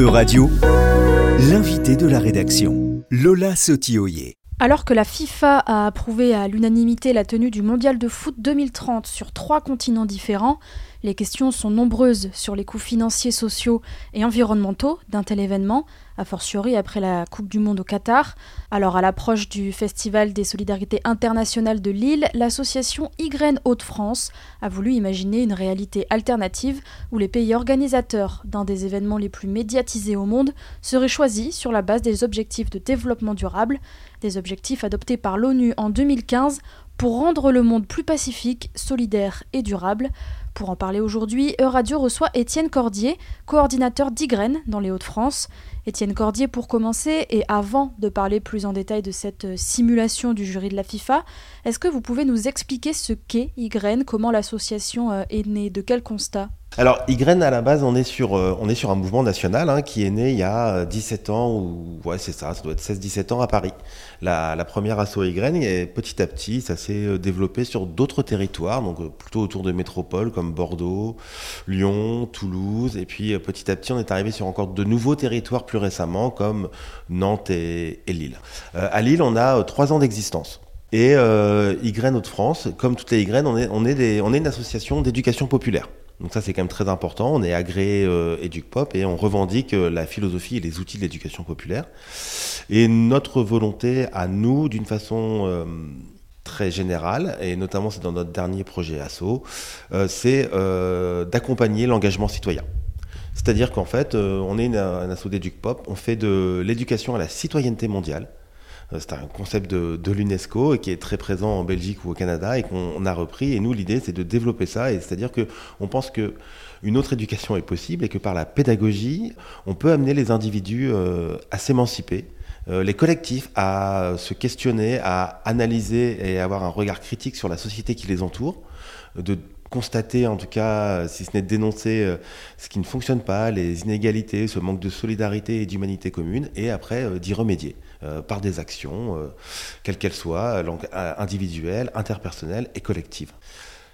E-Radio, l'invité de la rédaction, Lola Sotioyer. Alors que la FIFA a approuvé à l'unanimité la tenue du Mondial de foot 2030 sur trois continents différents, les questions sont nombreuses sur les coûts financiers, sociaux et environnementaux d'un tel événement, a fortiori après la Coupe du Monde au Qatar. Alors à l'approche du Festival des solidarités internationales de Lille, l'association YGREN Hauts-de-France a voulu imaginer une réalité alternative où les pays organisateurs d'un des événements les plus médiatisés au monde seraient choisis sur la base des objectifs de développement durable, des objectifs adoptés par l'ONU en 2015 pour rendre le monde plus pacifique, solidaire et durable. Pour en parler aujourd'hui, Euradio reçoit Étienne Cordier, coordinateur d'Ygren dans les Hauts-de-France. Étienne Cordier, pour commencer, et avant de parler plus en détail de cette euh, simulation du jury de la FIFA, est-ce que vous pouvez nous expliquer ce qu'est Ygren, comment l'association euh, est née, de quel constat? Alors, Ygren, à la base, on est sur, euh, on est sur un mouvement national hein, qui est né il y a 17 ans, ou ouais, c'est ça, ça doit être 16-17 ans à Paris. La, première asso Ygren, et petit à petit, ça s'est développé sur d'autres territoires, donc plutôt autour de métropoles comme Bordeaux, Lyon, Toulouse, et puis petit à petit, on est arrivé sur encore de nouveaux territoires plus récemment, comme Nantes et, Lille. Euh, à Lille, on a euh, trois ans d'existence. Et euh, YGREN Hauts-de-France, comme toutes les YGREN, on est, on est, on est une association d'éducation populaire. Donc ça c'est quand même très important, on est agréé euh, EducPop et on revendique la philosophie et les outils de l'éducation populaire. Et notre volonté à nous, d'une façon très générale, et notamment c'est dans notre dernier projet ASSO, c'est d'accompagner l'engagement citoyen. C'est-à-dire qu'en fait, euh, on est une, un asso Pop, on fait de l'éducation à la citoyenneté mondiale. Euh, c'est un concept de, l'UNESCO qui est très présent en Belgique ou au Canada et qu'on a repris. Et nous, l'idée, c'est de développer ça. Et c'est-à-dire qu'on pense que une autre éducation est possible et que par la pédagogie, on peut amener les individus euh, à s'émanciper, les collectifs à se questionner, à analyser et avoir un regard critique sur la société qui les entoure, constater, en tout cas, si ce n'est dénoncer euh, ce qui ne fonctionne pas, les inégalités, ce manque de solidarité et d'humanité commune, et après euh, d'y remédier euh, par des actions, quelles qu'elles soient, individuelles, interpersonnelles et collectives.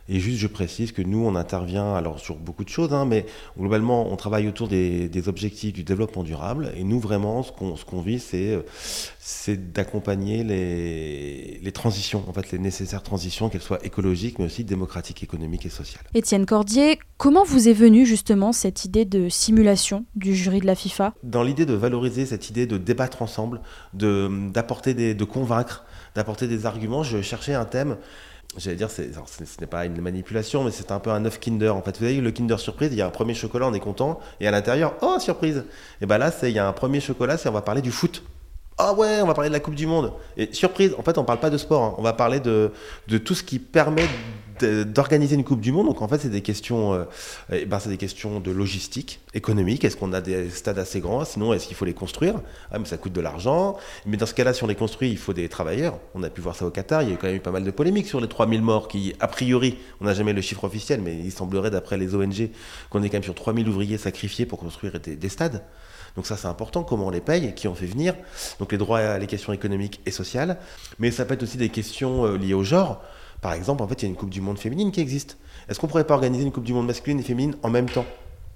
Et juste, je précise que nous, on intervient alors sur beaucoup de choses, hein, mais globalement, on travaille autour des, objectifs du développement durable. Et nous, vraiment, ce qu'on ce vit, c'est c'est d'accompagner les, les, transitions, en fait, les nécessaires transitions, qu'elles soient écologiques, mais aussi démocratiques, économiques et sociales. Étienne Cordier, comment vous est venue justement cette idée de simulation du jury de la FIFA? Dans l'idée de valoriser cette idée de débattre ensemble, d'apporter de convaincre, d'apporter des arguments, je cherchais un thème j'allais dire, ce n'est pas une manipulation, mais c'est un peu un œuf Kinder. En fait, vous voyez, le Kinder surprise, il y a un premier chocolat, on est content, et à l'intérieur, oh, surprise Et bien là, il y a un premier chocolat, c'est on va parler du foot. Ah ouais, on va parler de la Coupe du Monde. Et surprise, en fait, on parle pas de sport, hein. on va parler de, de tout ce qui permet d'organiser une Coupe du Monde. Donc en fait, c'est des questions, euh, eh ben, c'est des questions de logistique, économique. Est-ce qu'on a des stades assez grands? Sinon, est-ce qu'il faut les construire? Ah, mais ça coûte de l'argent. Mais dans ce cas-là, si on les construit, il faut des travailleurs. On a pu voir ça au Qatar. Il y a quand même eu pas mal de polémiques sur les 3000 morts qui, a priori, on n'a jamais le chiffre officiel, mais il semblerait, d'après les ONG, qu'on est quand même sur 3000 ouvriers sacrifiés pour construire des stades. Donc ça c'est important, comment on les paye, qui on fait venir? Donc les droits, les questions économiques et sociales. Mais ça peut être aussi des questions euh, liées au genre. Par exemple, en fait, il y a une Coupe du Monde féminine qui existe. Est-ce qu'on pourrait pas organiser une Coupe du Monde masculine et féminine en même temps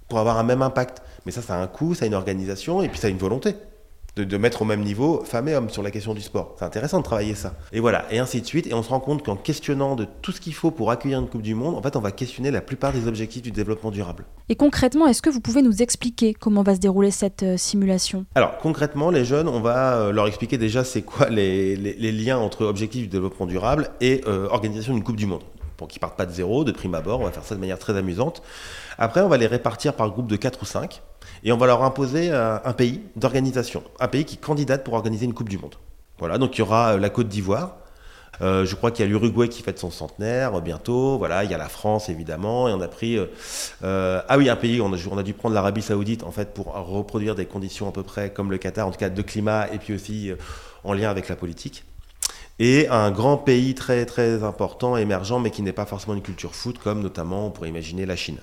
pour avoir un même impact? Mais ça, ça a un coût, ça a une organisation et puis ça a une volonté de, mettre au même niveau femmes et hommes sur la question du sport. C'est intéressant de travailler ça. Et voilà, et ainsi de suite. Et on se rend compte qu'en questionnant de tout ce qu'il faut pour accueillir une Coupe du Monde, en fait, on va questionner la plupart des objectifs du développement durable. Et concrètement, est-ce que vous pouvez nous expliquer comment va se dérouler cette euh, simulation? Alors, concrètement, les jeunes, on va euh, leur expliquer déjà c'est quoi les, liens entre objectifs du développement durable et euh, organisation d'une Coupe du Monde pour qu'ils partent pas de zéro, de prime abord. On va faire ça de manière très amusante. Après, on va les répartir par groupe de 4 ou 5 et on va leur imposer euh, un pays d'organisation, un pays qui candidate pour organiser une Coupe du Monde. Voilà, donc il y aura euh, la Côte d'Ivoire. Euh, je crois qu'il y a l'Uruguay qui fête son centenaire bientôt. Voilà, il y a la France évidemment. Et on a pris ah oui un pays. On a, on a dû prendre l'Arabie Saoudite en fait pour reproduire des conditions à peu près comme le Qatar, en tout cas de climat et puis aussi en lien avec la politique et un grand pays très très important, émergent, mais qui n'est pas forcément une culture foot, comme notamment on pourrait imaginer la Chine.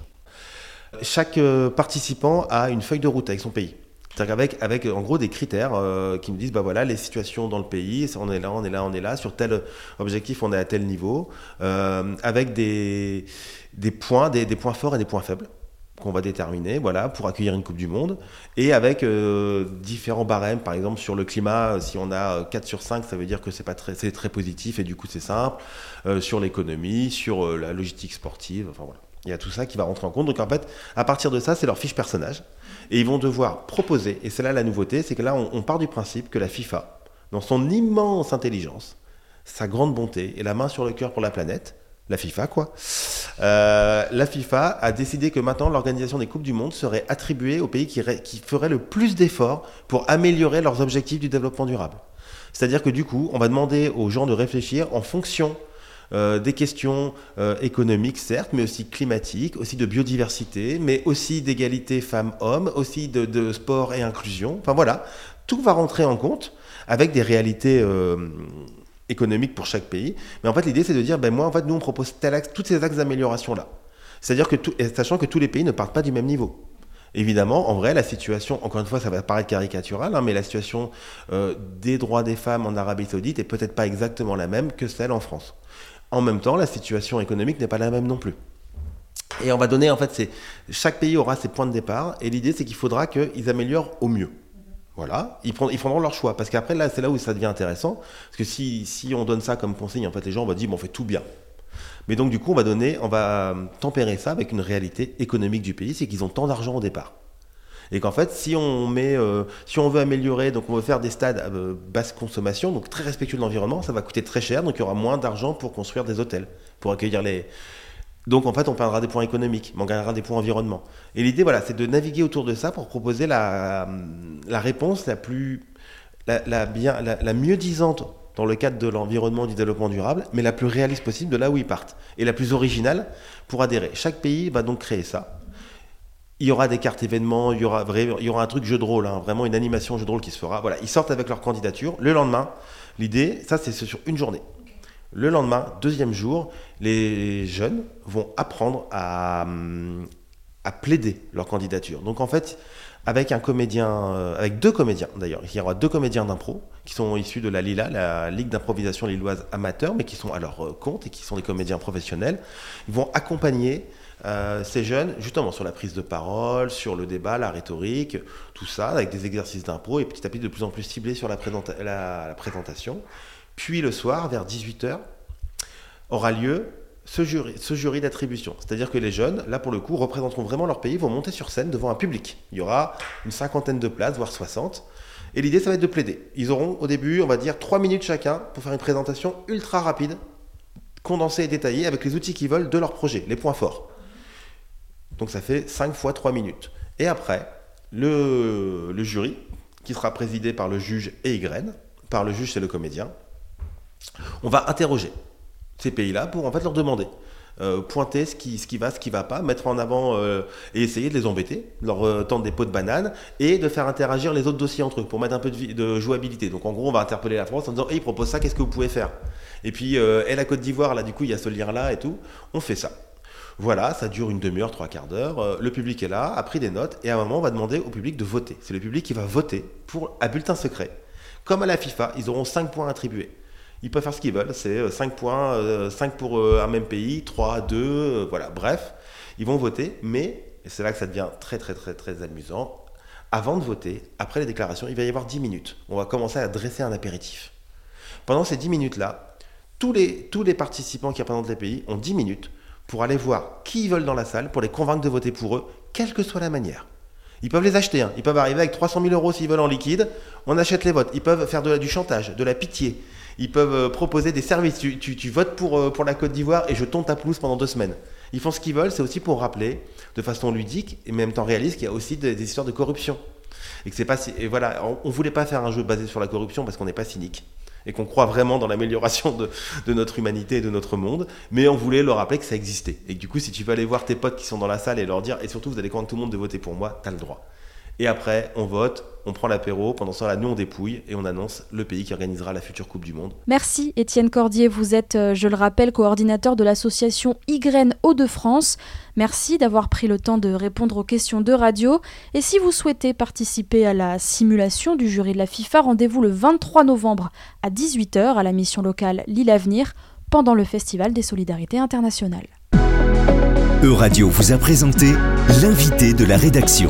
Chaque euh, participant a une feuille de route avec son pays. Avec, avec en gros des critères euh, qui nous disent bah voilà les situations dans le pays, on est là, on est là, on est là, sur tel objectif on est à tel niveau, euh, avec des, des points, des, des, points forts et des points faibles. Qu'on va déterminer voilà, pour accueillir une Coupe du Monde, et avec euh, différents barèmes, par exemple sur le climat, si on a 4 sur 5, ça veut dire que c'est très, positif, et du coup c'est simple, euh, sur l'économie, sur euh, la logistique sportive, enfin voilà. Il y a tout ça qui va rentrer en compte. Donc en fait, à partir de ça, c'est leur fiche personnage. Et ils vont devoir proposer, et c'est là la nouveauté, c'est que là, on, on part du principe que la FIFA, dans son immense intelligence, sa grande bonté et la main sur le cœur pour la planète, la FIFA quoi. Euh, la FIFA a décidé que maintenant l'organisation des Coupes du Monde serait attribuée aux pays qui, feraient le plus d'efforts pour améliorer leurs objectifs du développement durable. C'est-à-dire que du coup, on va demander aux gens de réfléchir en fonction euh, des questions euh, économiques, certes, mais aussi climatiques, aussi de biodiversité, mais aussi d'égalité femmes-hommes, aussi de, de, sport et inclusion. Enfin voilà, tout va rentrer en compte avec des réalités économique pour chaque pays. Mais en fait, l'idée, c'est de dire, ben moi, en fait, nous, on propose tel axe, tous ces axes d'amélioration-là. C'est-à-dire que, sachant que tous les pays ne partent pas du même niveau. Évidemment, en vrai, la situation, encore une fois, ça va paraître caricatural, hein, mais la situation euh, des droits des femmes en Arabie Saoudite est peut-être pas exactement la même que celle en France. En même temps, la situation économique n'est pas la même non plus. Et on va donner, en fait, chaque pays aura ses points de départ, et l'idée, c'est qu'il faudra qu'ils améliorent au mieux. Voilà, ils, ils prendront leur choix. Parce qu'après, là, c'est là où ça devient intéressant. Parce que si, on donne ça comme consigne, en fait, les gens vont dire, bon, on fait tout bien. Mais donc, du coup, on va donner, on va tempérer ça avec une réalité économique du pays, c'est qu'ils ont tant d'argent au départ. Et qu'en fait, si on met, euh, si on veut améliorer, donc on veut faire des stades à euh, basse consommation, donc très respectueux de l'environnement, ça va coûter très cher, donc il y aura moins d'argent pour construire des hôtels, pour accueillir les, donc en fait, on perdra des points économiques, mais on gagnera des points environnement. Et l'idée, voilà, c'est de naviguer autour de ça pour proposer la, la réponse la plus, la, mieux disante dans le cadre de l'environnement du développement durable, mais la plus réaliste possible de là où ils partent, et la plus originale pour adhérer. Chaque pays va donc créer ça. Il y aura des cartes événements, il y aura, il y aura un truc jeu de rôle, hein, vraiment une animation jeu de rôle qui se fera. Voilà, ils sortent avec leur candidature. Le lendemain, l'idée, ça c'est sur une journée. Le lendemain, deuxième jour, les jeunes vont apprendre à, plaider leur candidature. Donc en fait, avec un comédien, euh, avec deux comédiens d'ailleurs, il y aura deux comédiens d'impro qui sont issus de la Lila, la Ligue d'improvisation lilloise amateur, mais qui sont à leur euh, compte et qui sont des comédiens professionnels. Ils vont accompagner euh, ces jeunes justement sur la prise de parole, sur le débat, la rhétorique, tout ça, avec des exercices d'impro et petit à petit de plus en plus ciblés sur la présentation. Puis le soir, vers 18h, aura lieu ce jury, d'attribution. C'est-à-dire que les jeunes, là pour le coup, représenteront vraiment leur pays, vont monter sur scène devant un public. Il y aura une cinquantaine de places, voire 60. Et l'idée, ça va être de plaider. Ils auront au début, on va dire, 3 minutes chacun pour faire une présentation ultra rapide, condensée et détaillée, avec les outils qu'ils veulent de leur projet, les points forts. Donc ça fait 5 fois 3 minutes. Et après, le, le jury, qui sera présidé par le juge et par le juge, c'est le comédien, on va interroger ces pays-là pour en fait leur demander. Euh, pointer ce qui, ce va, ce qui va pas, mettre en avant euh, et essayer de les embêter, leur euh, tendre des pots de banane et de faire interagir les autres dossiers entre eux pour mettre un peu de, jouabilité. Donc en gros, on va interpeller la France en disant, hey, il propose ça, qu'est-ce que vous pouvez faire? Et puis, et la Côte d'Ivoire, là, du coup, il y a ce lien-là et tout. On fait ça. Voilà, ça dure une demi-heure, trois quarts d'heure. le public est là, a pris des notes et à un moment, on va demander au public de voter. C'est le public qui va voter pour à bulletin secret. Comme à la FIFA, ils auront 5 points attribués. Ils peuvent faire ce qu'ils veulent. C'est 5 euh, points, 5 euh, pour euh, un même pays, 3, 2, voilà. Bref, ils vont voter, mais, et c'est là que ça devient très, très, très, très amusant, avant de voter, après les déclarations, il va y avoir 10 minutes. On va commencer à dresser un apéritif. Pendant ces 10 minutes-là, tous les, tous les participants qui représentent les pays ont 10 minutes pour aller voir qui ils veulent dans la salle, pour les convaincre de voter pour eux, quelle que soit la manière. Ils peuvent les acheter, hein. ils peuvent arriver avec 300 000 euros s'ils veulent en liquide, on achète les votes. Ils peuvent faire du chantage, de la pitié, ils peuvent euh, proposer des services. Tu, votes pour, euh, pour la Côte d'Ivoire et je tombe ta pelouse pendant deux semaines. Ils font ce qu'ils veulent, c'est aussi pour rappeler, de façon ludique et même temps réaliste, qu'il y a aussi des, histoires de corruption. Et que c'est pas et voilà, on, on voulait pas faire un jeu basé sur la corruption parce qu'on n'est pas cynique et qu'on croit vraiment dans l'amélioration de, de, notre humanité et de notre monde, mais on voulait leur rappeler que ça existait. Et du coup, si tu veux aller voir tes potes qui sont dans la salle et leur dire, et surtout vous allez convaincre tout le monde de voter pour moi, t'as le droit. Et après, on vote, on prend l'apéro. Pendant ce temps-là, nous, on dépouille et on annonce le pays qui organisera la future Coupe du Monde. Merci, Étienne Cordier. Vous êtes, euh, je le rappelle, coordinateur de l'association YGREN Hauts-de-France. Merci d'avoir pris le temps de répondre aux questions de radio. Et si vous souhaitez participer à la simulation du jury de la FIFA, rendez-vous le 23 novembre à 18h à la mission locale Lille Avenir pendant le Festival des Solidarités Internationales. Euradio vous a présenté l'invité de la rédaction.